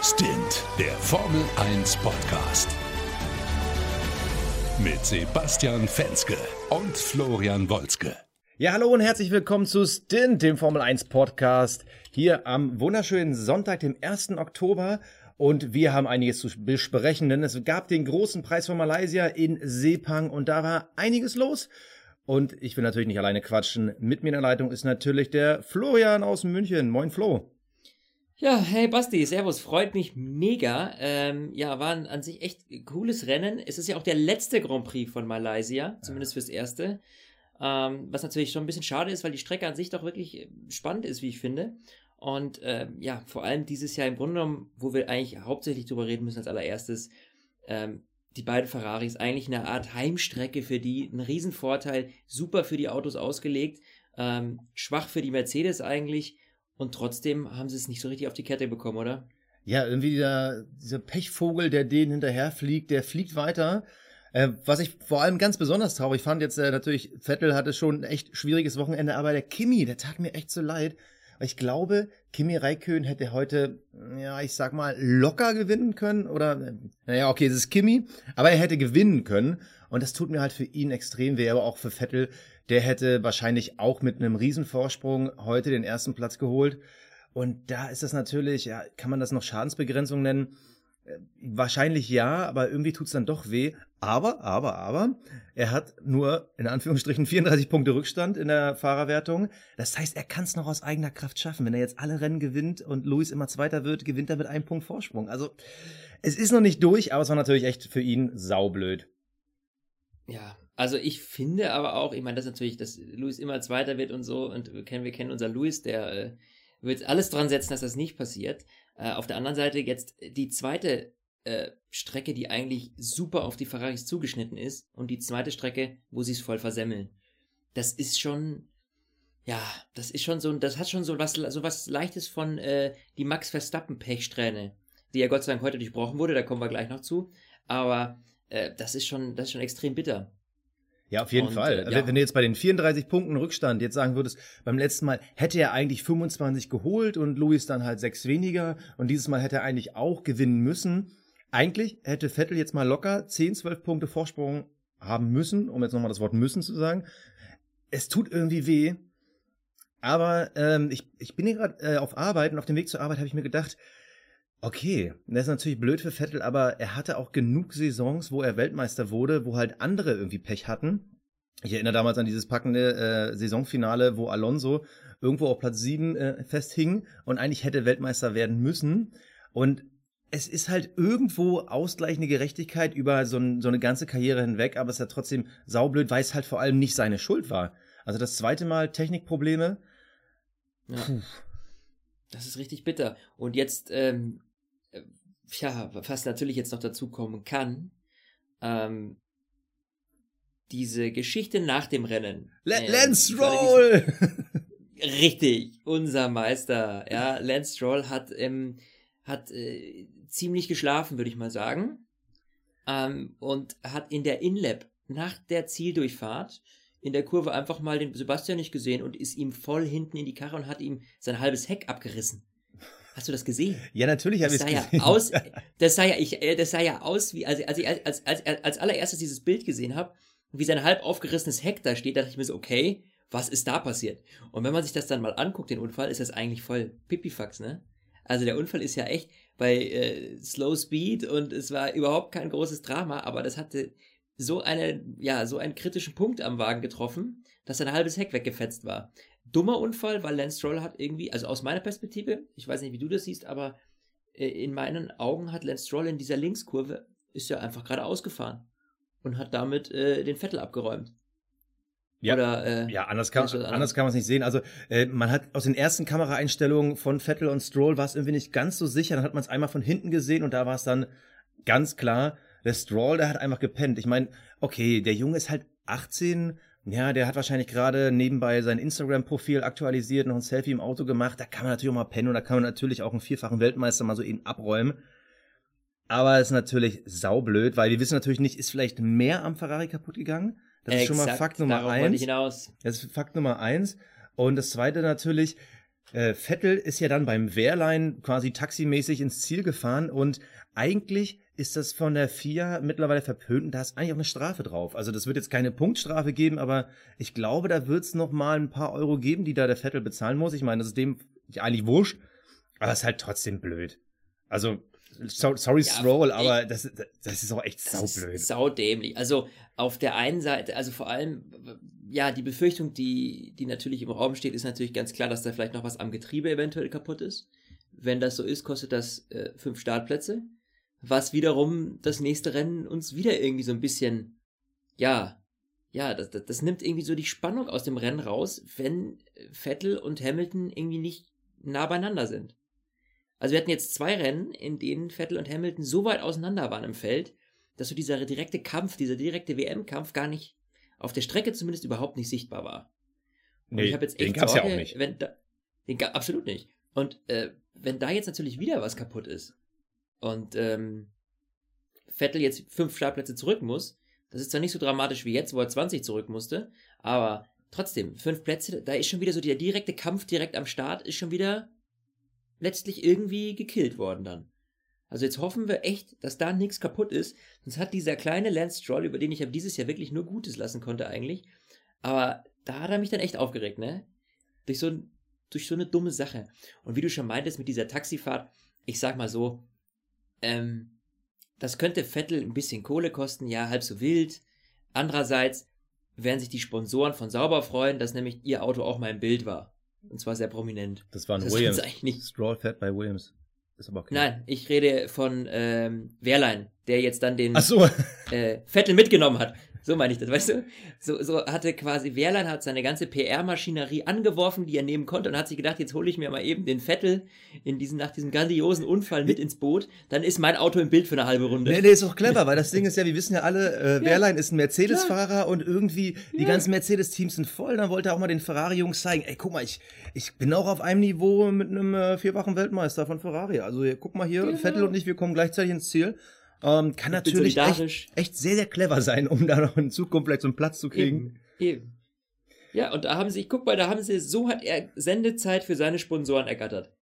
Stint, der Formel 1 Podcast. Mit Sebastian Fenske und Florian Wolzke. Ja, hallo und herzlich willkommen zu Stint, dem Formel 1 Podcast. Hier am wunderschönen Sonntag, dem 1. Oktober. Und wir haben einiges zu besprechen, denn es gab den großen Preis von Malaysia in Sepang und da war einiges los. Und ich will natürlich nicht alleine quatschen. Mit mir in der Leitung ist natürlich der Florian aus München. Moin Flo. Ja, hey Basti, Servus, freut mich mega. Ähm, ja, war ein, an sich echt cooles Rennen. Es ist ja auch der letzte Grand Prix von Malaysia, zumindest fürs erste. Ähm, was natürlich schon ein bisschen schade ist, weil die Strecke an sich doch wirklich spannend ist, wie ich finde. Und ähm, ja, vor allem dieses Jahr im Grunde genommen, wo wir eigentlich hauptsächlich drüber reden müssen als allererstes, ähm, die beiden Ferraris eigentlich eine Art Heimstrecke für die, ein Riesenvorteil, super für die Autos ausgelegt, ähm, schwach für die Mercedes eigentlich und trotzdem haben sie es nicht so richtig auf die Kette bekommen, oder? Ja, irgendwie dieser, dieser Pechvogel, der denen hinterherfliegt, der fliegt weiter. Äh, was ich vor allem ganz besonders traurig fand, jetzt äh, natürlich, Vettel hatte schon ein echt schwieriges Wochenende, aber der Kimi, der tat mir echt so leid. Ich glaube, Kimi Räikkönen hätte heute, ja, ich sag mal, locker gewinnen können. Oder, naja, okay, es ist Kimi, aber er hätte gewinnen können. Und das tut mir halt für ihn extrem weh, aber auch für Vettel. Der hätte wahrscheinlich auch mit einem Riesenvorsprung heute den ersten Platz geholt. Und da ist das natürlich, ja, kann man das noch Schadensbegrenzung nennen? Wahrscheinlich ja, aber irgendwie tut's dann doch weh. Aber, aber, aber, er hat nur in Anführungsstrichen 34 Punkte Rückstand in der Fahrerwertung. Das heißt, er kann es noch aus eigener Kraft schaffen. Wenn er jetzt alle Rennen gewinnt und Luis immer Zweiter wird, gewinnt er mit einem Punkt Vorsprung. Also, es ist noch nicht durch, aber es war natürlich echt für ihn saublöd. Ja, also ich finde aber auch, ich meine, das natürlich, dass Luis immer Zweiter wird und so, und wir kennen, wir kennen unser Luis, der äh, wird alles dran setzen, dass das nicht passiert. Äh, auf der anderen Seite jetzt die zweite äh, Strecke, die eigentlich super auf die Ferraris zugeschnitten ist und die zweite Strecke, wo sie es voll versemmeln. Das ist schon, ja, das ist schon so, das hat schon so was, so was Leichtes von äh, die Max Verstappen Pechsträhne, die ja Gott sei Dank heute durchbrochen wurde, da kommen wir gleich noch zu. Aber äh, das ist schon, das ist schon extrem bitter. Ja, auf jeden und, Fall. Äh, ja. Wenn du jetzt bei den 34 Punkten Rückstand jetzt sagen würdest, beim letzten Mal hätte er eigentlich 25 geholt und Luis dann halt sechs weniger und dieses Mal hätte er eigentlich auch gewinnen müssen. Eigentlich hätte Vettel jetzt mal locker 10, 12 Punkte Vorsprung haben müssen, um jetzt nochmal das Wort müssen zu sagen. Es tut irgendwie weh. Aber ähm, ich, ich bin hier gerade äh, auf Arbeit und auf dem Weg zur Arbeit habe ich mir gedacht, Okay, das ist natürlich blöd für Vettel, aber er hatte auch genug Saisons, wo er Weltmeister wurde, wo halt andere irgendwie Pech hatten. Ich erinnere damals an dieses packende äh, Saisonfinale, wo Alonso irgendwo auf Platz 7 äh, festhing und eigentlich hätte Weltmeister werden müssen. Und es ist halt irgendwo ausgleichende Gerechtigkeit über so, ein, so eine ganze Karriere hinweg, aber es ist ja trotzdem saublöd, weil es halt vor allem nicht seine Schuld war. Also das zweite Mal Technikprobleme. Ja. Puh. Das ist richtig bitter. Und jetzt ähm, ja, was natürlich jetzt noch dazu kommen kann, ähm, diese Geschichte nach dem Rennen. L äh, Lance Stroll! Richtig, unser Meister. Ja, Lance Stroll hat, ähm, hat äh, ziemlich geschlafen, würde ich mal sagen. Ähm, und hat in der Inlap nach der Zieldurchfahrt in der Kurve einfach mal den Sebastian nicht gesehen und ist ihm voll hinten in die Karre und hat ihm sein halbes Heck abgerissen. Hast du das gesehen? Ja, natürlich habe ich es gesehen. Ja aus, das sah ja, ich, äh, das sah ja aus, wie, als, als ich als, als, als allererstes dieses Bild gesehen habe, wie sein halb aufgerissenes Heck da steht, dachte ich mir so, okay, was ist da passiert? Und wenn man sich das dann mal anguckt, den Unfall, ist das eigentlich voll Pipifax, ne? Also der Unfall ist ja echt bei äh, Slow Speed und es war überhaupt kein großes Drama, aber das hatte so eine, ja, so einen kritischen Punkt am Wagen getroffen, dass sein halbes Heck weggefetzt war dummer Unfall, weil Lance Stroll hat irgendwie, also aus meiner Perspektive, ich weiß nicht, wie du das siehst, aber äh, in meinen Augen hat Lance Stroll in dieser Linkskurve, ist ja einfach gerade ausgefahren und hat damit äh, den Vettel abgeräumt. Ja, Oder, äh, ja anders, kann, anders kann man es nicht sehen. Also äh, man hat aus den ersten Kameraeinstellungen von Vettel und Stroll war es irgendwie nicht ganz so sicher. Dann hat man es einmal von hinten gesehen und da war es dann ganz klar, der Stroll, der hat einfach gepennt. Ich meine, okay, der Junge ist halt 18, ja, der hat wahrscheinlich gerade nebenbei sein Instagram-Profil aktualisiert, noch ein Selfie im Auto gemacht. Da kann man natürlich auch mal pennen und da kann man natürlich auch einen vierfachen Weltmeister mal so eben abräumen. Aber es ist natürlich saublöd, weil wir wissen natürlich nicht, ist vielleicht mehr am Ferrari kaputt gegangen? Das Exakt, ist schon mal Fakt Nummer eins. Das ist Fakt Nummer eins. Und das zweite natürlich, äh, Vettel ist ja dann beim Wehrlein quasi taximäßig ins Ziel gefahren und eigentlich ist das von der FIA mittlerweile verpönt und da ist eigentlich auch eine Strafe drauf. Also das wird jetzt keine Punktstrafe geben, aber ich glaube, da wird es noch mal ein paar Euro geben, die da der Vettel bezahlen muss. Ich meine, das ist dem eigentlich wurscht, aber es ist halt trotzdem blöd. Also so, sorry ja, Stroll, aber das, das ist auch echt saublöd. Saudämlich. Also auf der einen Seite, also vor allem, ja, die Befürchtung, die, die natürlich im Raum steht, ist natürlich ganz klar, dass da vielleicht noch was am Getriebe eventuell kaputt ist. Wenn das so ist, kostet das äh, fünf Startplätze. Was wiederum das nächste Rennen uns wieder irgendwie so ein bisschen, ja, ja, das, das, das nimmt irgendwie so die Spannung aus dem Rennen raus, wenn Vettel und Hamilton irgendwie nicht nah beieinander sind. Also wir hatten jetzt zwei Rennen, in denen Vettel und Hamilton so weit auseinander waren im Feld, dass so dieser direkte Kampf, dieser direkte WM-Kampf gar nicht, auf der Strecke zumindest überhaupt nicht sichtbar war. Und nee, ich habe jetzt echt den gab's Sorge, ja auch nicht. Wenn da, den, absolut nicht. Und äh, wenn da jetzt natürlich wieder was kaputt ist und ähm, Vettel jetzt fünf Startplätze zurück muss, das ist zwar nicht so dramatisch wie jetzt, wo er 20 zurück musste, aber trotzdem, fünf Plätze, da ist schon wieder so der direkte Kampf direkt am Start, ist schon wieder letztlich irgendwie gekillt worden dann. Also jetzt hoffen wir echt, dass da nichts kaputt ist. Sonst hat dieser kleine Lance Stroll, über den ich ab dieses Jahr wirklich nur Gutes lassen konnte eigentlich. Aber da hat er mich dann echt aufgeregt, ne? Durch so, durch so eine dumme Sache. Und wie du schon meintest mit dieser Taxifahrt, ich sag mal so, ähm, das könnte Vettel ein bisschen Kohle kosten, ja, halb so wild. Andererseits werden sich die Sponsoren von Sauber freuen, dass nämlich ihr Auto auch mal im Bild war. Und zwar sehr prominent. Das war ein das Williams. Eigentlich nicht. Stroll fährt bei Williams. Ist aber okay. Nein, ich rede von ähm, Wehrlein, der jetzt dann den so. äh, Vettel mitgenommen hat. So meine ich das, weißt du? So, so hatte quasi Wehrlein hat seine ganze PR-Maschinerie angeworfen, die er nehmen konnte und hat sich gedacht, jetzt hole ich mir mal eben den Vettel in diesen, nach diesem grandiosen Unfall mit ins Boot. Dann ist mein Auto im Bild für eine halbe Runde. Nee, nee, ist auch clever, weil das Ding ist ja, wir wissen ja alle, äh, Wehrlein ja. ist ein Mercedes-Fahrer und irgendwie die ja. ganzen Mercedes-Teams sind voll. Dann wollte er auch mal den Ferrari-Jungs zeigen, ey, guck mal, ich, ich bin auch auf einem Niveau mit einem äh, vierfachen Weltmeister von Ferrari. Also guck mal hier, genau. Vettel und ich, wir kommen gleichzeitig ins Ziel. Ähm, kann natürlich echt, echt, sehr, sehr clever sein, um da noch in Zukunft vielleicht so einen Platz zu kriegen. Eben, eben. Ja, und da haben sie, guck mal, da haben sie, so hat er Sendezeit für seine Sponsoren ergattert.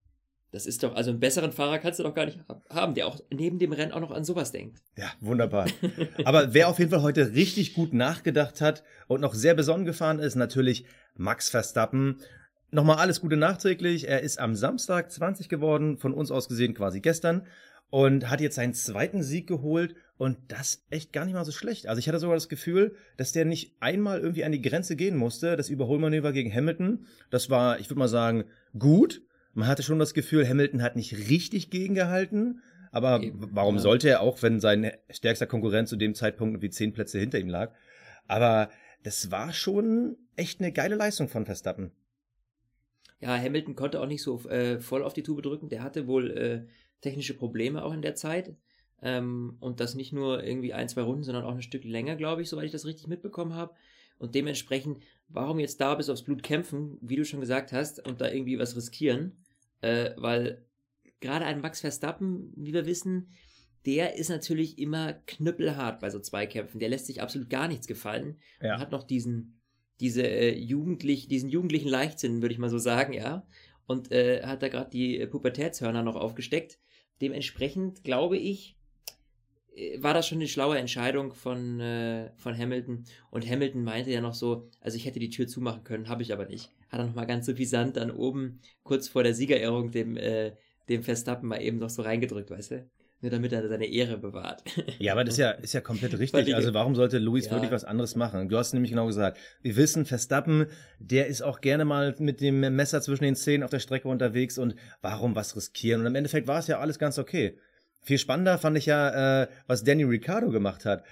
Das ist doch, also einen besseren Fahrer kannst du doch gar nicht haben, der auch neben dem Rennen auch noch an sowas denkt. Ja, wunderbar. Aber wer auf jeden Fall heute richtig gut nachgedacht hat und noch sehr besonnen gefahren ist, natürlich Max Verstappen. Nochmal alles Gute nachträglich. Er ist am Samstag 20 geworden, von uns aus gesehen quasi gestern und hat jetzt seinen zweiten Sieg geholt und das echt gar nicht mal so schlecht. Also ich hatte sogar das Gefühl, dass der nicht einmal irgendwie an die Grenze gehen musste. Das Überholmanöver gegen Hamilton, das war, ich würde mal sagen, gut. Man hatte schon das Gefühl, Hamilton hat nicht richtig gegengehalten. Aber Eben, warum ja. sollte er auch, wenn sein stärkster Konkurrent zu dem Zeitpunkt irgendwie zehn Plätze hinter ihm lag? Aber das war schon echt eine geile Leistung von Verstappen. Ja, Hamilton konnte auch nicht so äh, voll auf die Tube drücken. Der hatte wohl äh, technische Probleme auch in der Zeit. Ähm, und das nicht nur irgendwie ein, zwei Runden, sondern auch ein Stück länger, glaube ich, soweit ich das richtig mitbekommen habe. Und dementsprechend, warum jetzt da bis aufs Blut kämpfen, wie du schon gesagt hast, und da irgendwie was riskieren? Äh, weil gerade ein Max Verstappen, wie wir wissen, der ist natürlich immer knüppelhart bei so Zweikämpfen. Der lässt sich absolut gar nichts gefallen ja. und hat noch diesen, diese äh, jugendlich, diesen jugendlichen Leichtsinn, würde ich mal so sagen, ja. Und äh, hat da gerade die Pubertätshörner noch aufgesteckt. Dementsprechend glaube ich, äh, war das schon eine schlaue Entscheidung von, äh, von Hamilton. Und Hamilton meinte ja noch so, also ich hätte die Tür zumachen können, habe ich aber nicht. Hat er nochmal ganz so Sand dann oben, kurz vor der Siegerehrung, dem, äh, dem Verstappen mal eben noch so reingedrückt, weißt du? Nur damit er seine Ehre bewahrt. Ja, aber das ist ja, ist ja komplett richtig. Also warum sollte Luis ja. wirklich was anderes machen? Du hast nämlich genau gesagt, wir wissen, Verstappen, der ist auch gerne mal mit dem Messer zwischen den Zähnen auf der Strecke unterwegs und warum was riskieren? Und im Endeffekt war es ja alles ganz okay. Viel spannender fand ich ja, äh, was Danny Ricciardo gemacht hat.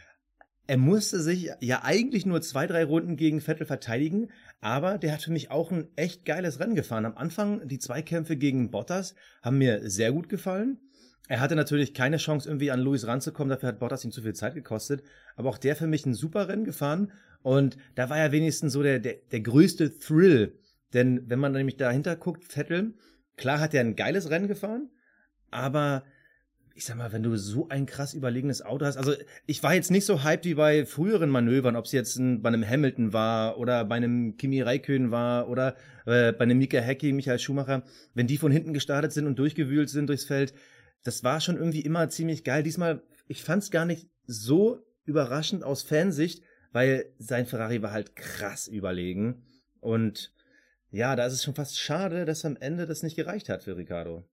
Er musste sich ja eigentlich nur zwei, drei Runden gegen Vettel verteidigen, aber der hat für mich auch ein echt geiles Rennen gefahren. Am Anfang die Zweikämpfe gegen Bottas haben mir sehr gut gefallen. Er hatte natürlich keine Chance, irgendwie an Luis ranzukommen, dafür hat Bottas ihm zu viel Zeit gekostet. Aber auch der für mich ein super Rennen gefahren. Und da war ja wenigstens so der, der, der größte Thrill. Denn wenn man nämlich dahinter guckt, Vettel, klar hat er ein geiles Rennen gefahren, aber ich sag mal, wenn du so ein krass überlegenes Auto hast, also ich war jetzt nicht so hyped wie bei früheren Manövern, ob es jetzt ein, bei einem Hamilton war oder bei einem Kimi Räikkönen war oder äh, bei einem Mika Hacky, Michael Schumacher, wenn die von hinten gestartet sind und durchgewühlt sind durchs Feld, das war schon irgendwie immer ziemlich geil. Diesmal, ich fand es gar nicht so überraschend aus Fansicht, weil sein Ferrari war halt krass überlegen und ja, da ist es schon fast schade, dass am Ende das nicht gereicht hat für Ricardo.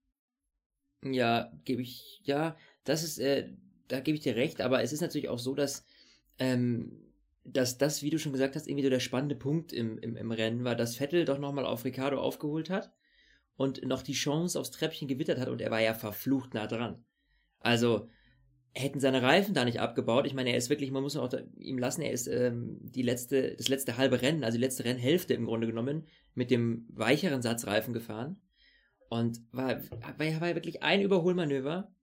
Ja, gebe ich, ja, das ist, äh, da gebe ich dir recht, aber es ist natürlich auch so, dass, ähm, dass das, wie du schon gesagt hast, irgendwie so der spannende Punkt im, im, im Rennen war, dass Vettel doch nochmal auf Ricardo aufgeholt hat und noch die Chance aufs Treppchen gewittert hat und er war ja verflucht nah dran. Also, hätten seine Reifen da nicht abgebaut, ich meine, er ist wirklich, man muss auch ihm lassen, er ist ähm, die letzte, das letzte halbe Rennen, also die letzte Rennhälfte im Grunde genommen, mit dem weicheren Satz Reifen gefahren. Und war, war, war wirklich ein Überholmanöver,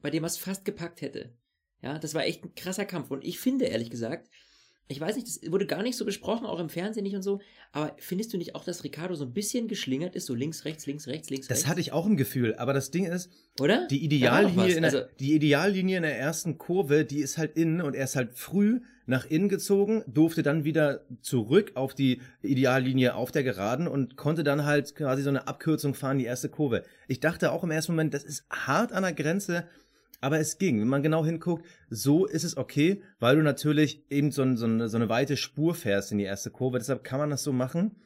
bei dem er es fast gepackt hätte. Ja, das war echt ein krasser Kampf. Und ich finde, ehrlich gesagt, ich weiß nicht, das wurde gar nicht so besprochen, auch im Fernsehen nicht und so, aber findest du nicht auch, dass Ricardo so ein bisschen geschlingert ist, so links, rechts, links, rechts, links, das rechts? hatte ich auch im Gefühl, aber das Ding ist, oder? Die Ideallinie, in der, also, die Ideallinie in der ersten Kurve, die ist halt innen und er ist halt früh nach innen gezogen, durfte dann wieder zurück auf die Ideallinie auf der Geraden und konnte dann halt quasi so eine Abkürzung fahren, die erste Kurve. Ich dachte auch im ersten Moment, das ist hart an der Grenze, aber es ging. Wenn man genau hinguckt, so ist es okay, weil du natürlich eben so, so, eine, so eine weite Spur fährst in die erste Kurve. Deshalb kann man das so machen.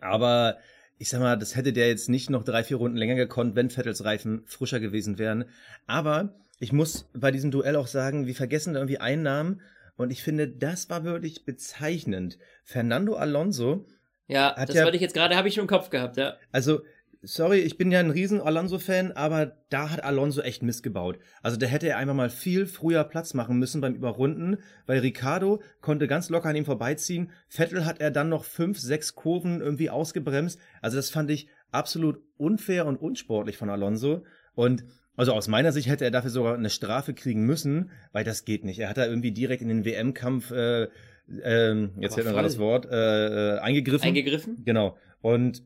Aber ich sag mal, das hätte der jetzt nicht noch drei, vier Runden länger gekonnt, wenn Vettels Reifen frischer gewesen wären. Aber ich muss bei diesem Duell auch sagen, wir vergessen da irgendwie einen Namen und ich finde, das war wirklich bezeichnend. Fernando Alonso. Ja, das ja, wollte ich jetzt gerade, habe ich schon im Kopf gehabt, ja. Also, sorry, ich bin ja ein riesen Alonso-Fan, aber da hat Alonso echt missgebaut. Also da hätte er einfach mal viel früher Platz machen müssen beim Überrunden, weil Ricardo konnte ganz locker an ihm vorbeiziehen. Vettel hat er dann noch fünf, sechs Kurven irgendwie ausgebremst. Also das fand ich absolut unfair und unsportlich von Alonso. Und also aus meiner Sicht hätte er dafür sogar eine Strafe kriegen müssen, weil das geht nicht. Er hat da irgendwie direkt in den WM-Kampf, äh, äh, jetzt fällt mir gerade das Wort, äh, äh, eingegriffen. Eingegriffen? Genau. Und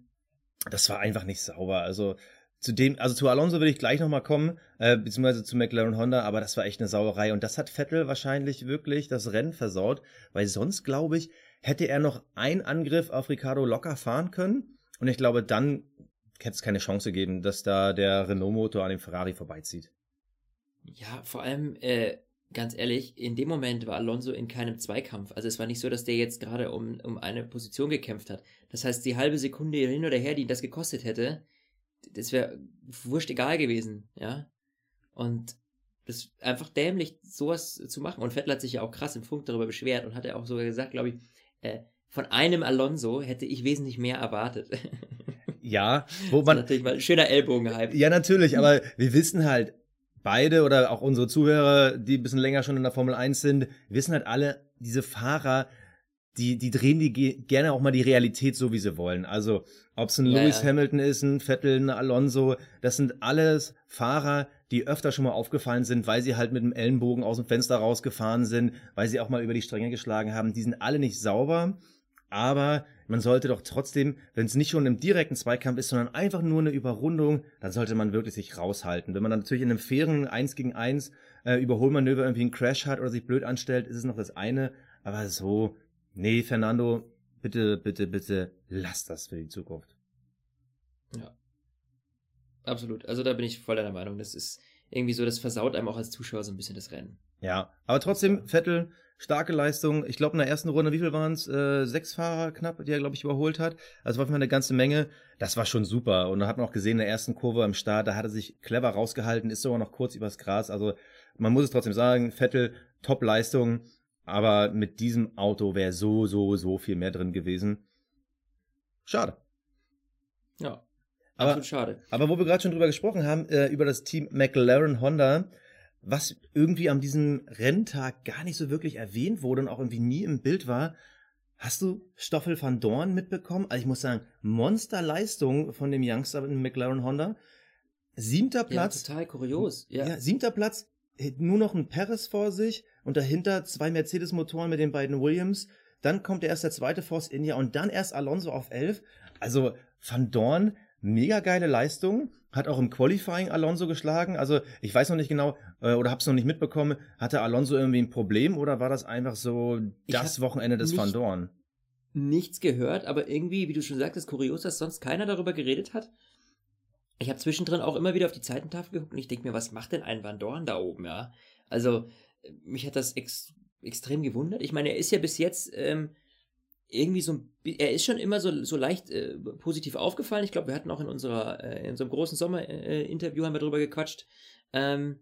das war einfach nicht sauber. Also zu dem, also zu Alonso will ich gleich nochmal kommen, äh, beziehungsweise zu McLaren Honda, aber das war echt eine Sauerei. Und das hat Vettel wahrscheinlich wirklich das Rennen versaut, weil sonst, glaube ich, hätte er noch einen Angriff auf Ricardo locker fahren können. Und ich glaube, dann hätte es keine Chance gegeben, dass da der Renault-Motor an dem Ferrari vorbeizieht. Ja, vor allem, äh, ganz ehrlich, in dem Moment war Alonso in keinem Zweikampf. Also es war nicht so, dass der jetzt gerade um, um eine Position gekämpft hat. Das heißt, die halbe Sekunde hin oder her, die ihn das gekostet hätte, das wäre wurscht egal gewesen, ja. Und das ist einfach dämlich, sowas zu machen. Und Vettel hat sich ja auch krass im Funk darüber beschwert und hat ja auch sogar gesagt, glaube ich, äh, von einem Alonso hätte ich wesentlich mehr erwartet. Ja, wo man. natürlich mal ein schöner Ellbogenhype. Ja, natürlich, aber wir wissen halt, beide oder auch unsere Zuhörer, die ein bisschen länger schon in der Formel 1 sind, wissen halt alle, diese Fahrer, die, die drehen die gerne auch mal die Realität so, wie sie wollen. Also, ob es ein ja, Lewis. Hamilton ist, ein Vettel, ein Alonso, das sind alles Fahrer, die öfter schon mal aufgefallen sind, weil sie halt mit dem Ellenbogen aus dem Fenster rausgefahren sind, weil sie auch mal über die Stränge geschlagen haben. Die sind alle nicht sauber, aber man sollte doch trotzdem, wenn es nicht schon im direkten Zweikampf ist, sondern einfach nur eine Überrundung, dann sollte man wirklich sich raushalten. Wenn man dann natürlich in einem fairen 1 gegen 1 äh, Überholmanöver irgendwie einen Crash hat oder sich blöd anstellt, ist es noch das eine. Aber so, nee, Fernando, bitte, bitte, bitte, lass das für die Zukunft. Ja. Absolut. Also da bin ich voll deiner Meinung. Das ist irgendwie so, das versaut einem auch als Zuschauer so ein bisschen das Rennen. Ja, aber trotzdem, Vettel, starke Leistung. Ich glaube, in der ersten Runde, wie viel waren es? Äh, sechs Fahrer knapp, die er, glaube ich, überholt hat. Also war für eine ganze Menge. Das war schon super. Und da hat man auch gesehen, in der ersten Kurve am Start, da hat er sich clever rausgehalten, ist sogar noch kurz übers Gras. Also man muss es trotzdem sagen, Vettel, Top-Leistung. Aber mit diesem Auto wäre so, so, so viel mehr drin gewesen. Schade. Ja. Aber, schade. Aber wo wir gerade schon drüber gesprochen haben, äh, über das Team McLaren Honda, was irgendwie an diesem Renntag gar nicht so wirklich erwähnt wurde und auch irgendwie nie im Bild war. Hast du Stoffel van Dorn mitbekommen? Also ich muss sagen, Monsterleistung von dem Youngster in McLaren Honda. Siebter Platz. Ja, total kurios. Ja. ja, siebter Platz, nur noch ein Paris vor sich und dahinter zwei Mercedes-Motoren mit den beiden Williams. Dann kommt erst der zweite Force India und dann erst Alonso auf elf. Also Van Dorn, mega geile Leistung. Hat auch im Qualifying Alonso geschlagen. Also ich weiß noch nicht genau äh, oder hab's noch nicht mitbekommen. Hatte Alonso irgendwie ein Problem oder war das einfach so das Wochenende des Van Dorn? nichts gehört, aber irgendwie, wie du schon sagtest, kurios, dass sonst keiner darüber geredet hat. Ich habe zwischendrin auch immer wieder auf die Zeitentafel geguckt und ich denke mir, was macht denn ein Van Dorn da oben, ja? Also, mich hat das ex extrem gewundert. Ich meine, er ist ja bis jetzt ähm, irgendwie so, ein er ist schon immer so, so leicht äh, positiv aufgefallen. Ich glaube, wir hatten auch in unserer, äh, in unserem großen Sommer-Interview haben wir drüber gequatscht. Ähm,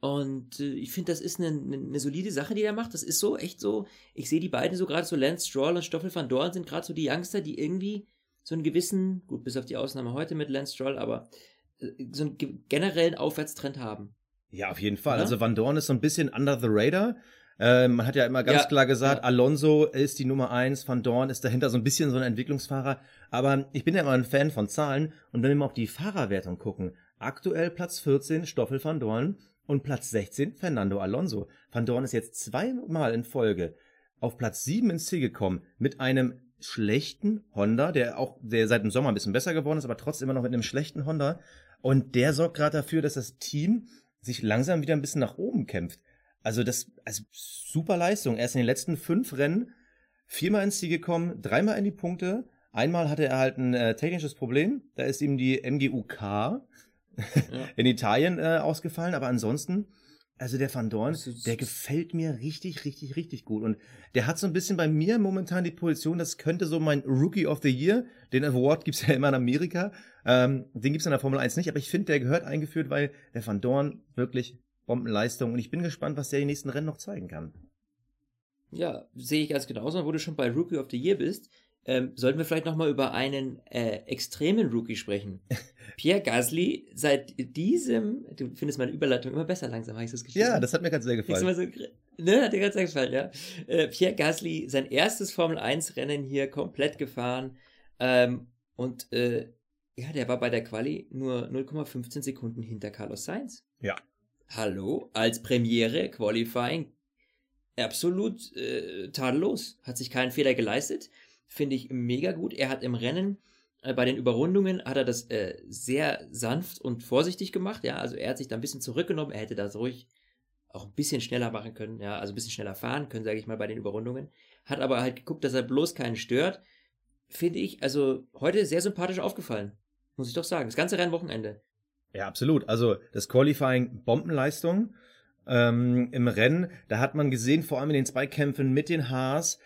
und äh, ich finde, das ist eine, eine, eine solide Sache, die er macht. Das ist so, echt so. Ich sehe die beiden so gerade so, Lance Stroll und Stoffel van Dorn sind gerade so die Youngster, die irgendwie so einen gewissen, gut, bis auf die Ausnahme heute mit Lance Stroll, aber äh, so einen ge- generellen Aufwärtstrend haben. Ja, auf jeden Fall. Ja? Also Van Dorn ist so ein bisschen under the radar. Äh, man hat ja immer ganz Ja, klar gesagt, ja. Alonso ist die Nummer eins, Van Dorn ist dahinter so ein bisschen so ein Entwicklungsfahrer. Aber ich bin ja immer ein Fan von Zahlen und wenn wir mal auf die Fahrerwertung gucken, aktuell Platz 14 Stoffel Van Dorn und Platz 16 Fernando Alonso. Van Dorn ist jetzt zweimal in Folge auf Platz 7 ins Ziel gekommen mit einem schlechten Honda, der auch, der seit dem Sommer ein bisschen besser geworden ist, aber trotzdem immer noch mit einem schlechten Honda. Und der sorgt gerade dafür, dass das Team sich langsam wieder ein bisschen nach oben kämpft. Also das, also super Leistung. Er ist in den letzten fünf Rennen viermal ins Ziel gekommen, dreimal in die Punkte. Einmal hatte er halt ein äh, technisches Problem. Da ist ihm die MGUK in Italien äh, ausgefallen. Aber ansonsten, also der Van Dorn, der gefällt mir richtig, richtig, richtig gut. Und der hat so ein bisschen bei mir momentan die Position, das könnte so mein Rookie of the Year, den Award gibt's ja immer in Amerika, ähm, den gibt's in der Formel 1 nicht, aber ich finde, der gehört eingeführt, weil der Van Dorn wirklich Bombenleistung und ich bin gespannt, was der die nächsten Rennen noch zeigen kann. Ja, sehe ich ganz genauso. Und wo du schon bei Rookie of the Year bist, ähm, sollten wir vielleicht nochmal über einen äh, extremen Rookie sprechen. Pierre Gasly, seit diesem, du findest meine Überleitung immer besser langsam, habe ich das Gefühl. Ja, das hat mir ganz sehr gefallen. mal so, ne, hat dir ganz sehr gefallen, ja. Äh, Pierre Gasly, sein erstes Formel-1-Rennen hier komplett gefahren. Ähm, und äh, ja, der war bei der Quali nur 0,15 Sekunden hinter Carlos Sainz. Ja. Hallo, als Premiere, Qualifying, absolut äh, tadellos. Hat sich keinen Fehler geleistet. Finde ich mega gut. Er hat im Rennen äh, bei den Überrundungen hat er das äh, sehr sanft und vorsichtig gemacht. Ja, also er hat sich da ein bisschen zurückgenommen. Er hätte das ruhig auch ein bisschen schneller machen können. Ja, also ein bisschen schneller fahren können, sage ich mal, bei den Überrundungen. Hat aber halt geguckt, dass er bloß keinen stört. Finde ich, also heute sehr sympathisch aufgefallen. Muss ich doch sagen. Das ganze Rennwochenende. Ja, absolut. Also das Qualifying Bombenleistung. Ähm, Im Rennen, da hat man gesehen, vor allem in den Zweikämpfen mit den Haas,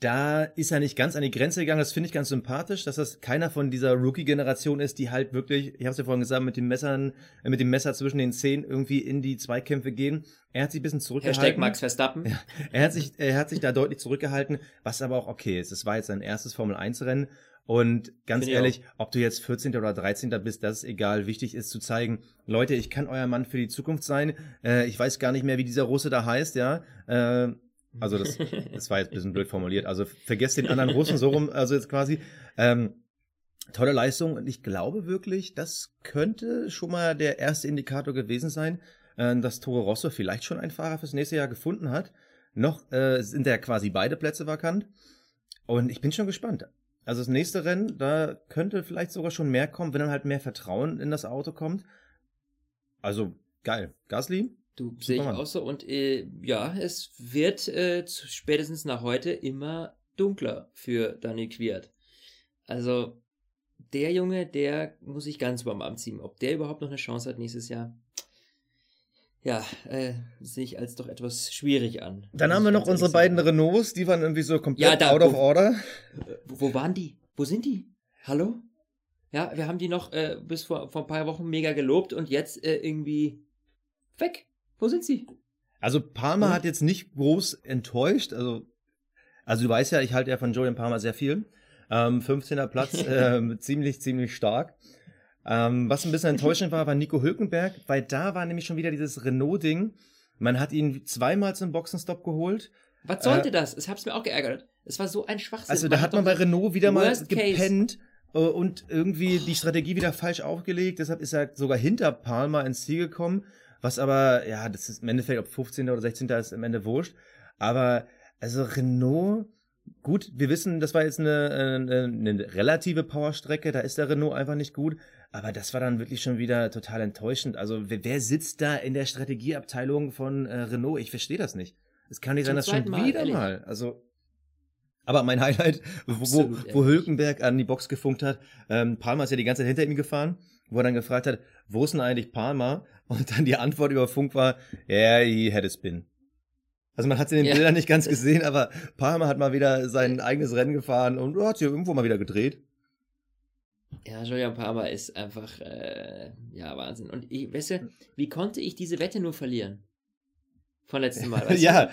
da ist er nicht ganz an die Grenze gegangen. Das finde ich ganz sympathisch, dass das keiner von dieser Rookie-Generation ist, die halt wirklich, ich habe es ja vorhin gesagt, mit dem Messern, äh, mit dem Messer zwischen den Zehen irgendwie in die Zweikämpfe gehen. Er hat sich ein bisschen zurückgehalten. Hashtag Max Verstappen. Ja. Er hat sich, er hat sich da deutlich zurückgehalten, was aber auch okay ist. Es war jetzt sein erstes Formel-1-Rennen. Und ganz Finde ich ehrlich, ob du jetzt 14. oder 13. bist, das ist egal. Wichtig ist zu zeigen, Leute, ich kann euer Mann für die Zukunft sein. Äh, ich weiß gar nicht mehr, wie dieser Russe da heißt, ja. Äh, also das, das war jetzt ein bisschen blöd formuliert. Also vergesst den anderen Russen so rum, also jetzt quasi. Ähm, tolle Leistung und ich glaube wirklich, das könnte schon mal der erste Indikator gewesen sein, äh, dass Toro Rosso vielleicht schon einen Fahrer fürs nächste Jahr gefunden hat. Noch äh, sind ja quasi beide Plätze vakant und ich bin schon gespannt. Also das nächste Rennen, da könnte vielleicht sogar schon mehr kommen, wenn dann halt mehr Vertrauen in das Auto kommt. Also geil. Gasly, Du sehe ich auch so. Und äh, ja, es wird äh, spätestens nach heute immer dunkler für Daniel Quiert. Also der Junge, der muss sich ganz überm Arm ziehen. Ob der überhaupt noch eine Chance hat nächstes Jahr, ja, äh, sehe ich als doch etwas schwierig an. Dann haben wir noch unsere beiden. Renaults, die waren irgendwie so komplett Ja, da- out of wo- order. Wo, wo waren die? Wo sind die? Hallo? Ja, wir haben die noch äh, bis vor, vor ein paar Wochen mega gelobt und jetzt äh, irgendwie weg. Wo sind sie? Also Palmer Und? hat jetzt nicht groß enttäuscht. Also, also du weißt ja, ich halte ja von Julian Palmer sehr viel. Ähm, 15. Platz, ähm, ziemlich, ziemlich stark. Ähm, was ein bisschen enttäuschend war, war Nico Hülkenberg, weil da war nämlich schon wieder dieses Renault-Ding. Man hat ihn zweimal zum Boxenstopp geholt. Was sollte das? Es hab's mir auch geärgert. Es war so ein Schwachsinn. Äh, Also da hat man bei Renault wieder mal gepennt äh, und irgendwie die Strategie wieder falsch aufgelegt. Deshalb ist er sogar hinter Palmer ins Ziel gekommen. Was aber, ja, das ist im Endeffekt, ob 15. oder 16. ist am Ende wurscht. Aber, also Renault, gut, wir wissen, das war jetzt eine, eine, eine relative Powerstrecke, da ist der Renault einfach nicht gut. Aber das war dann wirklich schon wieder total enttäuschend. Also wer, wer sitzt da in der Strategieabteilung von äh, Renault? Ich verstehe das nicht. Es kann nicht Zum sein, dass schon Mal, wieder ehrlich. mal. Also. Aber mein Highlight, wo, wo, Absolut, wo ehrlich. Hülkenberg an die Box gefunkt hat, ähm, Palmer ist ja die ganze Zeit hinter ihm gefahren, wo er dann gefragt hat, wo ist denn eigentlich Palmer? Und dann die Antwort über Funk war, yeah, he had a spin. Also man hat es in den Ja. Bildern nicht ganz gesehen, aber Palmer hat mal wieder sein eigenes Rennen gefahren und hat sich irgendwo mal wieder gedreht. Ja, Julian Palmer ist einfach, äh, ja, Wahnsinn. Und ich, weißt du, wie konnte ich diese Wette nur verlieren? Von letztem Mal, weißt ja,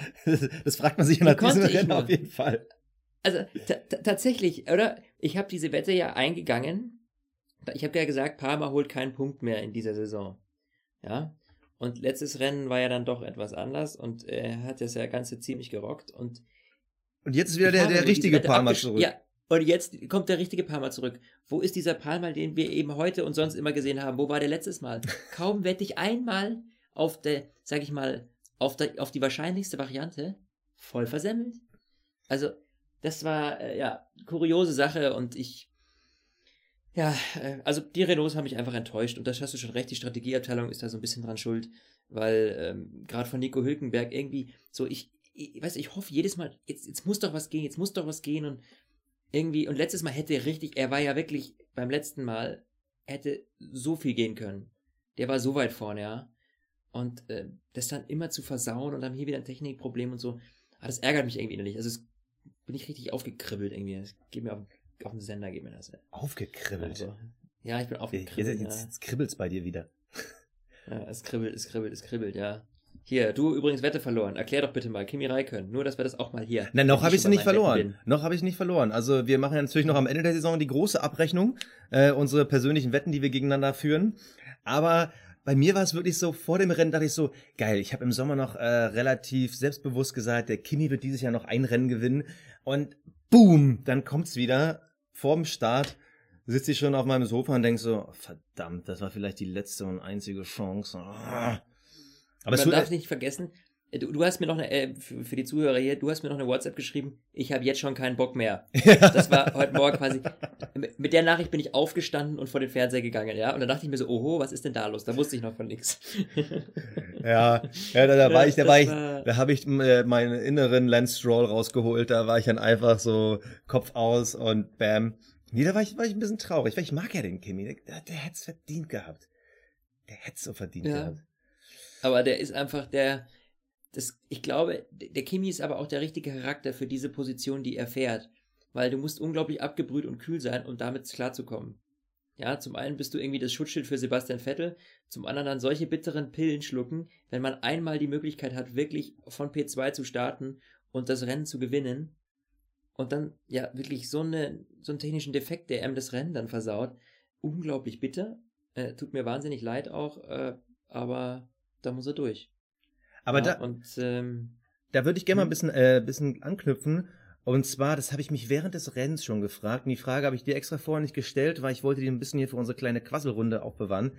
das fragt man sich Wie nach diesem Rennen nur? auf jeden Fall. du? Also, ta- ta- tatsächlich, oder? Ich habe diese Wette ja eingegangen. Ich habe ja gesagt, Palmer holt keinen Punkt mehr in dieser Saison. Ja. Und letztes Rennen war ja dann doch etwas anders und äh, er hat das ja Ganze ziemlich gerockt und Und jetzt ist wieder der, der richtige Palmer zurück. Ja, und jetzt kommt der richtige Palmer zurück. Wo ist dieser Palmer, den wir eben heute und sonst immer gesehen haben? Wo war der letztes Mal? Kaum wette ich einmal auf der, sag ich mal, auf, der, auf die wahrscheinlichste Variante, voll versemmelt. Also, das war, äh, ja, kuriose Sache und ich, ja, äh, also die Renaults haben mich einfach enttäuscht und das hast du schon recht, die Strategieabteilung ist da so ein bisschen dran schuld, weil ähm, gerade von Nico Hülkenberg irgendwie so, ich, ich weiß, ich hoffe jedes Mal, jetzt, jetzt muss doch was gehen, jetzt muss doch was gehen und irgendwie, und letztes Mal hätte er richtig, er war ja wirklich beim letzten Mal, hätte so viel gehen können. Der war so weit vorne, ja. Und äh, das dann immer zu versauen und dann hier wieder ein Technikproblem und so, ah, das ärgert mich irgendwie innerlich. Also es bin ich richtig aufgekribbelt irgendwie. Das geht mir auf, auf den Sender, geht mir das. Aufgekribbelt. Also, ja, ich bin Jetzt, aufgekribbelt. jetzt, ja. jetzt kribbelt's bei dir wieder. Ja, es kribbelt, es kribbelt, es kribbelt, ja. Hier, du übrigens Wette verloren. Erklär doch bitte mal, Kimi Räikkönen. Nur, dass wir das auch mal hier. Nein, noch habe ich sie nicht verloren. Noch habe ich nicht verloren. Also wir machen ja natürlich noch am Ende der Saison die große Abrechnung, äh, unsere persönlichen Wetten, die wir gegeneinander führen. Aber bei mir war es wirklich so, vor dem Rennen dachte ich so, geil, ich habe im Sommer noch äh, relativ selbstbewusst gesagt, der Kimi wird dieses Jahr noch ein Rennen gewinnen. Und boom, dann kommt's wieder vorm Start. Sitze ich schon auf meinem Sofa und denk so, verdammt, das war vielleicht die letzte und einzige Chance. Aber es Man darf nicht vergessen, du, du hast mir noch eine, äh, für, für die Zuhörer hier, du hast mir noch eine WhatsApp geschrieben, ich habe jetzt schon keinen Bock mehr. Das war heute Morgen quasi, mit- der Nachricht bin ich aufgestanden und vor den Fernseher gegangen, ja, und dann dachte ich mir so, oho, was ist denn da los? Da wusste ich noch von nichts. Ja, ja, da, da war ich, da war ich, da habe ich äh, meinen inneren Lance Stroll rausgeholt, da war ich dann einfach so Kopf aus und bam. Nee, da war ich, war ich ein bisschen traurig, weil ich mag ja den Kimi, der, der hätte es verdient gehabt. Der hätte es so verdient Ja. gehabt. Aber der ist einfach der, das, ich glaube, der Kimi ist aber auch der richtige Charakter für diese Position, die er fährt. Weil du musst unglaublich abgebrüht und kühl sein, um damit klarzukommen. Ja, zum einen bist du irgendwie das Schutzschild für Sebastian Vettel, zum anderen dann solche bitteren Pillen schlucken, wenn man einmal die Möglichkeit hat, wirklich von P2 zu starten und das Rennen zu gewinnen und dann ja wirklich so, eine, so einen technischen Defekt, der einem das Rennen dann versaut. Unglaublich bitter. Äh, tut mir wahnsinnig leid auch, äh, aber da muss er durch. Aber ja, da, und ähm, da würde ich gerne mal ein Hm. bisschen, äh, bisschen anknüpfen. Und zwar, das habe ich mich während des Rennens schon gefragt. Und die Frage habe ich dir extra vorher nicht gestellt, weil ich wollte die ein bisschen hier für unsere kleine Quasselrunde aufbewahren.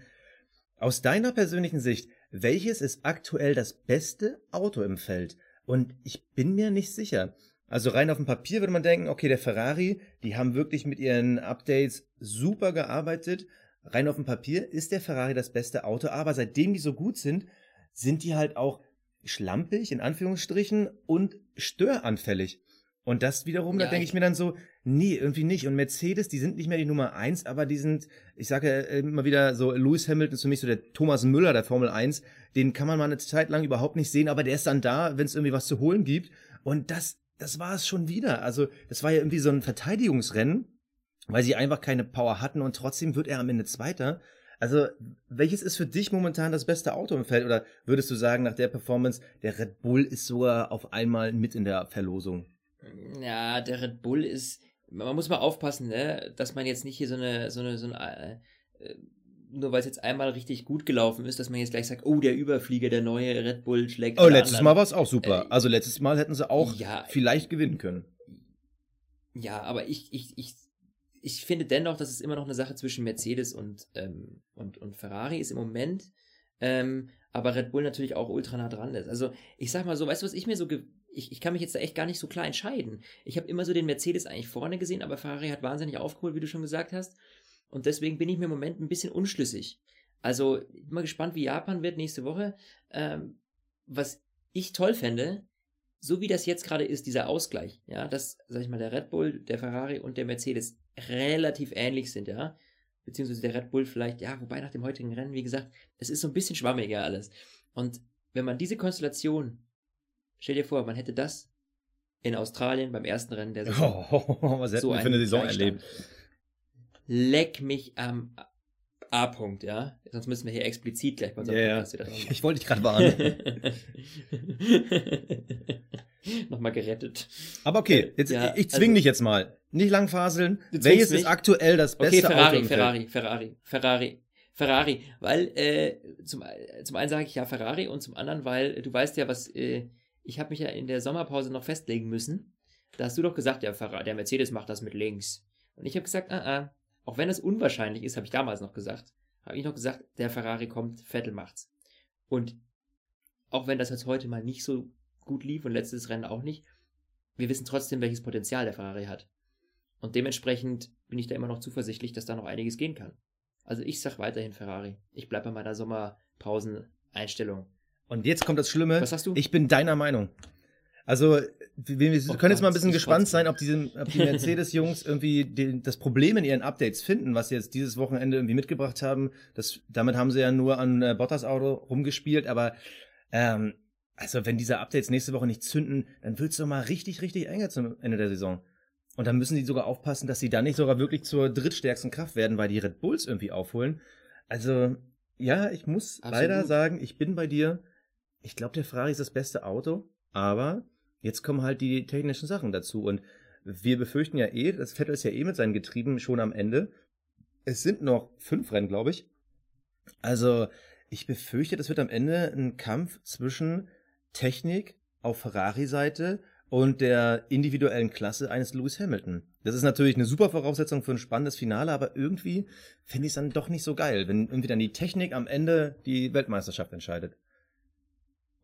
Aus deiner persönlichen Sicht, welches ist aktuell das beste Auto im Feld? Und ich bin mir nicht sicher. Also rein auf dem Papier würde man denken, okay, der Ferrari, die haben wirklich mit ihren Updates super gearbeitet. Rein auf dem Papier ist der Ferrari das beste Auto, aber seitdem die so gut sind, sind die halt auch schlampig, in Anführungsstrichen, und störanfällig. Und das wiederum, da Ja, denke ich- mir dann so, nee, irgendwie nicht. Und Mercedes, die sind nicht mehr die Nummer eins, aber die sind, ich sage immer wieder so, Lewis Hamilton ist für mich so der Thomas Müller der Formel 1. Den kann man mal eine Zeit lang überhaupt nicht sehen, aber der ist dann da, wenn es irgendwie was zu holen gibt. Und das, das war es schon wieder. Also, das war ja irgendwie so ein Verteidigungsrennen, weil sie einfach keine Power hatten und trotzdem wird er am Ende Zweiter. Also, welches ist für dich momentan das beste Auto im Feld? Oder würdest du sagen, nach der Performance, der Red Bull ist sogar auf einmal mit in der Verlosung? ja, der Red Bull ist, man muss mal aufpassen, ne, dass man jetzt nicht hier so eine, so eine, so eine, äh, nur weil es jetzt einmal richtig gut gelaufen ist, dass man jetzt gleich sagt, oh, der Überflieger, der neue Red Bull schlägt. Oh, letztes anderen. Mal war es auch super. Äh, Also letztes Mal hätten sie auch ja, vielleicht gewinnen können. Ja, aber ich, ich, ich, ich finde dennoch, dass es immer noch eine Sache zwischen Mercedes und, ähm, und, und Ferrari ist im Moment. Ähm, aber Red Bull natürlich auch ultra nah dran ist. Also ich sag mal so, weißt du, was ich mir so, ich, ich kann mich jetzt da echt gar nicht so klar entscheiden. Ich habe immer so den Mercedes eigentlich vorne gesehen, aber Ferrari hat wahnsinnig aufgeholt, wie du schon gesagt hast. Und deswegen bin ich mir im Moment ein bisschen unschlüssig. Also, mal gespannt, wie Japan wird nächste Woche. Ähm, was ich toll fände, so wie das jetzt gerade ist, dieser Ausgleich, ja, dass, sag ich mal, der Red Bull, der Ferrari und der Mercedes relativ ähnlich sind, ja, beziehungsweise der Red Bull vielleicht, ja, wobei nach dem heutigen Rennen, wie gesagt, es ist so ein bisschen schwammiger alles. Und wenn man diese Konstellation, stell dir vor, man hätte das in Australien beim ersten Rennen der Saison. Oh, was hätten so wir für eine Saison erlebt? Leck mich am A-Punkt, ja. Sonst müssen wir hier explizit gleich bei unserem yeah, wieder dran Ich wollte dich gerade warnen. Nochmal gerettet. Aber okay, jetzt, ja, ich zwing also, dich jetzt mal. Nicht langfaseln. Welches ist aktuell das beste okay, Ferrari, Auto? Ferrari, Ferrari, Ferrari, Ferrari. Weil, äh, zum, zum einen sage ich ja Ferrari und zum anderen, weil du weißt ja, was, äh, ich habe mich ja in der Sommerpause noch festlegen müssen. Da hast du doch gesagt, der, Ferrari, der Mercedes macht das mit links. Und ich habe gesagt, ah, ah, auch wenn es unwahrscheinlich ist, habe ich damals noch gesagt, habe ich noch gesagt, der Ferrari kommt, Vettel macht's. Und auch wenn das jetzt heute mal nicht so gut lief und letztes Rennen auch nicht, wir wissen trotzdem, welches Potenzial der Ferrari hat. Und dementsprechend bin ich da immer noch zuversichtlich, dass da noch einiges gehen kann. Also ich sag weiterhin Ferrari. Ich bleibe bei meiner Sommerpausen-Einstellung. Und jetzt kommt das Schlimme. Was hast du? Ich bin deiner Meinung. Also, wir, wir können jetzt mal ein bisschen gespannt sein, ob, diese, ob die Mercedes-Jungs irgendwie den, das Problem in ihren Updates finden, was sie jetzt dieses Wochenende irgendwie mitgebracht haben. Das, damit haben sie ja nur an äh, Bottas Auto rumgespielt, aber ähm, also wenn diese Updates nächste Woche nicht zünden, dann wird's doch mal richtig, richtig enger zum Ende der Saison. Und dann müssen die sogar aufpassen, dass sie dann nicht sogar wirklich zur drittstärksten Kraft werden, weil die Red Bulls irgendwie aufholen. Also, ja, ich muss Absolut. leider sagen, ich bin bei dir. Ich glaube, der Ferrari ist das beste Auto, aber Jetzt kommen halt die technischen Sachen dazu und wir befürchten ja eh, das Vettel ist ja eh mit seinen Getrieben schon am Ende. Es sind noch fünf Rennen, glaube ich. Also ich befürchte, das wird am Ende ein Kampf zwischen Technik auf Ferrari-Seite und der individuellen Klasse eines Lewis Hamilton. Das ist natürlich eine super Voraussetzung für ein spannendes Finale, aber irgendwie finde ich es dann doch nicht so geil, wenn irgendwie dann die Technik am Ende die Weltmeisterschaft entscheidet.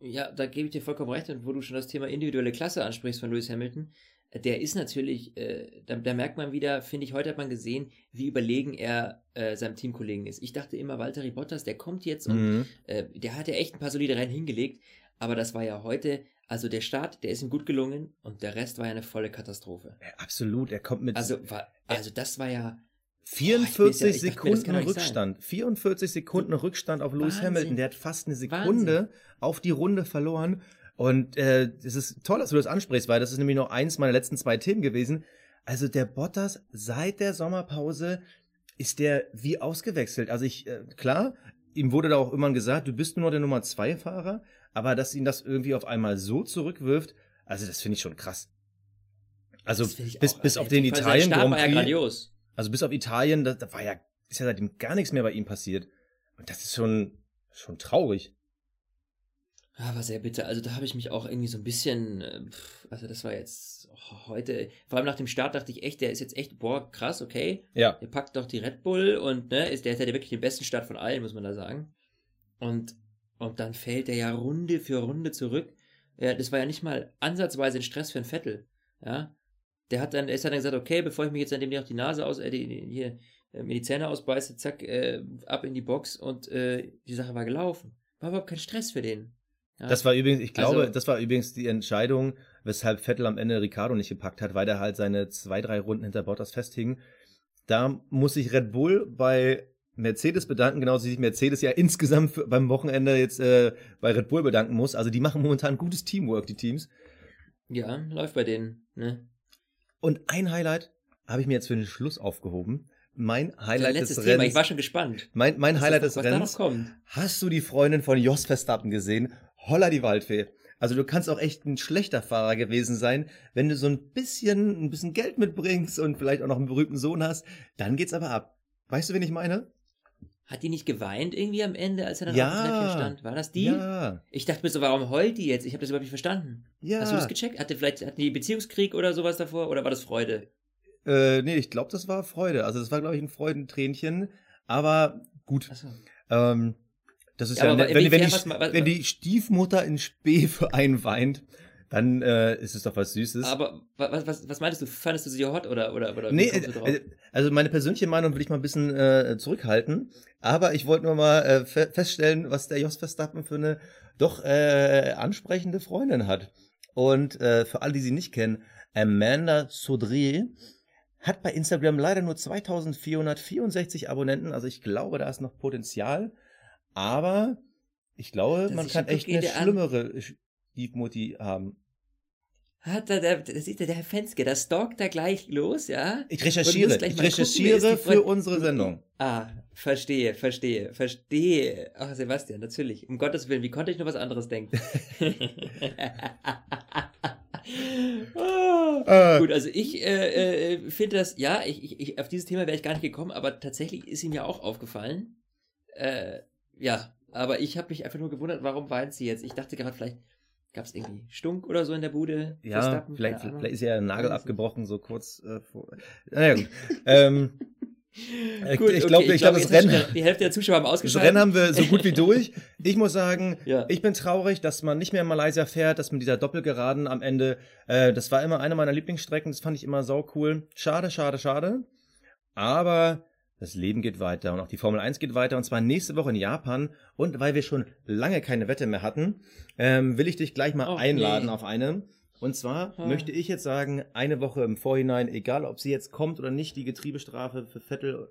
Ja, da gebe ich dir vollkommen recht. Und wo du schon das Thema individuelle Klasse ansprichst von Lewis Hamilton, äh, der ist natürlich, äh, da, da, merkt man wieder, finde ich, heute hat man gesehen, wie überlegen er äh, seinem Teamkollegen ist. Ich dachte immer, Walter Bottas, der kommt jetzt und mhm. äh, der hat ja echt ein paar solide Rennen hingelegt, aber das war ja heute, also der Start, der ist ihm gut gelungen und der Rest war ja eine volle Katastrophe. Ja, absolut, er kommt mit. Also, war, also das war ja, 44 ja, Sekunden mir, Rückstand. 44 Sekunden Rückstand auf Lewis Wahnsinn. Hamilton. Der hat fast eine Sekunde Wahnsinn. auf die Runde verloren. Und äh, es ist toll, dass du das ansprichst, weil das ist nämlich noch eins meiner letzten zwei Themen gewesen. Also der Bottas seit der Sommerpause ist der wie ausgewechselt. Also ich, äh, klar, ihm wurde da auch immer gesagt, du bist nur noch der Nummer zwei Fahrer, aber dass ihn das irgendwie auf einmal so zurückwirft, also das finde ich schon krass. Also bis, bis auf den Italien Grand Prix. Ja grandios. Also bis auf Italien, da, da war ja, ist ja seitdem gar nichts mehr bei ihm passiert. Und das ist schon, schon traurig. Ja, war sehr bitter. Also da habe ich mich auch irgendwie so ein bisschen, äh, also das war jetzt heute, vor allem nach dem Start dachte ich echt, der ist jetzt echt, boah, krass, okay. Ja. Der packt doch die Red Bull und ne, ist, der hat ja wirklich den besten Start von allen, muss man da sagen. Und, und dann fällt er ja Runde für Runde zurück. Ja, das war ja nicht mal ansatzweise ein Stress für ein Vettel. Ja, der hat dann, ist dann gesagt, okay, bevor ich mich jetzt an dem noch die Nase aus, äh, die, hier, äh, mir die Zähne ausbeiße, zack, äh, ab in die Box und äh, die Sache war gelaufen. War überhaupt kein Stress für den. Ja. Das war übrigens, ich glaube, also, das war übrigens die Entscheidung, weshalb Vettel am Ende Ricardo nicht gepackt hat, weil der halt seine zwei, drei Runden hinter Bottas festhing. Da muss sich Red Bull bei Mercedes bedanken, genauso wie sich Mercedes ja insgesamt für, beim Wochenende jetzt äh, bei Red Bull bedanken muss. Also die machen momentan gutes Teamwork, die Teams. Ja, läuft bei denen, ne? Und ein Highlight habe ich mir jetzt für den Schluss aufgehoben. Mein Highlight des Thema. Rennens. Ich war schon gespannt. Mein, mein Highlight des Rennens. Hast du die Freundin von Jos Verstappen gesehen? Holla die Waldfee. Also du kannst auch echt ein schlechter Fahrer gewesen sein, wenn du so ein bisschen, ein bisschen Geld mitbringst und vielleicht auch noch einen berühmten Sohn hast, dann geht's aber ab. Weißt du, wen ich meine? Hat die nicht geweint irgendwie am Ende, als er dann ja, auf dem Treppchen stand? War das die? Ja. Ich dachte mir so, warum heult die jetzt? Ich habe das überhaupt nicht verstanden. Ja. Hast du das gecheckt? Hatte vielleicht hatten die Beziehungskrieg oder sowas davor oder war das Freude? Äh, nee, ich glaube, das war Freude. Also das war, glaube ich, ein Freudentränchen. Aber gut. So. Ähm, das ist ja, ja wenn, wenn, die, was, was, wenn die Stiefmutter in Spee für einen weint, dann äh, ist es doch was Süßes. Aber was, was, was meintest du? Fandest du sie hot oder, oder, oder Nee, drauf? äh, also meine persönliche Meinung will ich mal ein bisschen äh, zurückhalten. Aber ich wollte nur mal äh, fe feststellen, was der Jos Verstappen für eine doch äh, ansprechende Freundin hat. Und äh, für alle, die sie nicht kennen, Amanda Sodrier hat bei Instagram leider nur 2464 Abonnenten. Also ich glaube, da ist noch Potenzial. Aber ich glaube, Das man kann echt eine wirklich an- schlimmere Stiefmutti haben. Hat da, der, der, sieht der, der Herr Fenske, der stalkt da gleich los, ja? Ich recherchiere, ich gucken, recherchiere die für unsere Sendung. Ah, verstehe, verstehe, verstehe. Ach, Sebastian, natürlich. Um Gottes Willen, wie konnte ich nur was anderes denken? Ah, Äh, Gut, also ich äh, äh, finde das, ja, ich, ich, ich, auf dieses Thema wäre ich gar nicht gekommen, aber tatsächlich ist ihm ja auch aufgefallen. Äh, ja, aber ich habe mich einfach nur gewundert, warum weint sie jetzt? Ich dachte gerade, vielleicht gab es irgendwie Stunk oder so in der Bude. Ja, Verstappen, vielleicht, vielleicht ist ja ein Nagel abgebrochen, so kurz äh, vor. Naja, gut. ähm, ich Gut, ich okay, glaube, ich glaub, das Rennen, Die Hälfte der Zuschauer haben das ausgeschaltet. Rennen haben wir so gut wie durch. Ich muss sagen, Ja. ich bin traurig, dass man nicht mehr in Malaysia fährt, dass man dieser Doppelgeraden am Ende, äh, das war immer eine meiner Lieblingsstrecken, das fand ich immer sau cool. Schade, schade, schade. Aber das Leben geht weiter und auch die Formel 1 geht weiter und zwar nächste Woche in Japan. Und weil wir schon lange keine Wette mehr hatten, ähm, will ich dich gleich mal Oh, einladen auf eine. Und zwar Ah. möchte ich jetzt sagen, eine Woche im Vorhinein, egal ob sie jetzt kommt oder nicht, die Getriebestrafe für Vettel.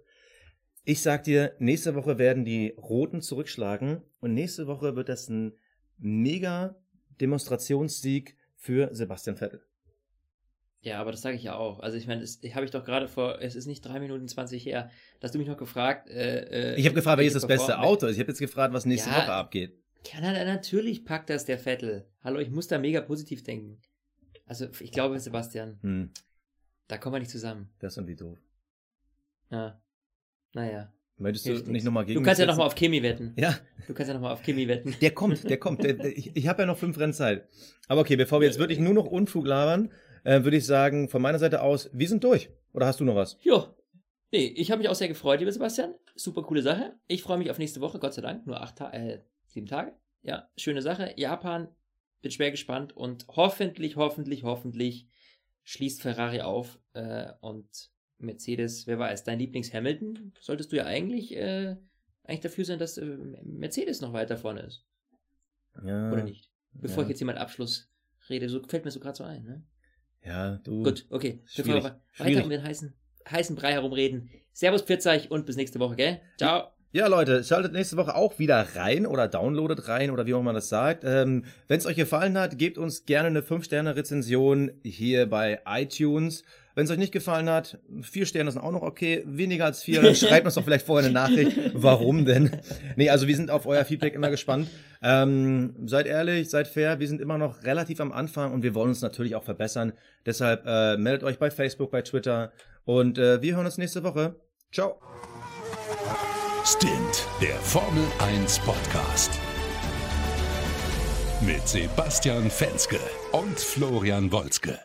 Ich sag dir, nächste Woche werden die Roten zurückschlagen und nächste Woche wird das ein mega Demonstrationssieg für Sebastian Vettel. Ja, aber das sage ich ja auch. Also ich meine, das habe ich doch gerade vor, es ist nicht drei Minuten 20 her, dass du mich noch gefragt, äh, äh, Ich habe gefragt, welches das beste Auto ist. Ich habe jetzt gefragt, was nächste Ja. Woche abgeht. Na, natürlich packt das der Vettel. Hallo, ich muss da mega positiv denken. Also ich glaube, Sebastian, Hm, da kommen wir nicht zusammen. das ist irgendwie doof. Ja. Naja. Möchtest du nicht nochmal gegen Du kannst ja nochmal auf Kimi wetten. Ja, Du kannst ja nochmal auf Kimi wetten. der kommt, der kommt. Der, ich ich habe ja noch fünf Rennen Zeit. Aber okay, bevor wir jetzt wirklich nur noch Unfug labern, äh, würde ich sagen, von meiner Seite aus, wir sind durch. Oder hast du noch was? Jo. Nee, ich habe mich auch sehr gefreut, lieber Sebastian. Super coole Sache. Ich freue mich auf nächste Woche, Gott sei Dank. Nur acht Ta äh, sieben Tage. Ja, schöne Sache. Japan, bin schwer gespannt und hoffentlich, hoffentlich, hoffentlich schließt Ferrari auf äh, und Mercedes, wer weiß, dein Lieblings-Hamilton, solltest du ja eigentlich, äh, eigentlich dafür sein, dass äh, Mercedes noch weiter vorne ist. Ja, Oder nicht? Bevor ja. ich jetzt meinen Abschluss rede, so fällt mir so gerade so ein. Ne? Ja, du. Gut, okay. Bevor Schwierig, wir weiter schwierig. um den heißen, heißen Brei herumreden. Servus, Pfirzeuch und bis nächste Woche, gell? Ciao. Ja, Leute, schaltet nächste Woche auch wieder rein oder downloadet rein oder wie auch immer man das sagt. Ähm, Wenn es euch gefallen hat, gebt uns gerne eine 5-Sterne-Rezension hier bei iTunes. Wenn es euch nicht gefallen hat, vier Sterne sind auch noch okay. Weniger als vier, dann schreibt uns doch vielleicht vorher eine Nachricht. Warum denn? Nee, also wir sind auf euer Feedback immer gespannt. Ähm, seid ehrlich, seid fair. Wir sind immer noch relativ am Anfang und wir wollen uns natürlich auch verbessern. Deshalb äh, meldet euch bei Facebook, bei Twitter und äh, wir hören uns nächste Woche. Ciao. Stint, der Formel 1 Podcast. Mit Sebastian Fenske und Florian Wolzke.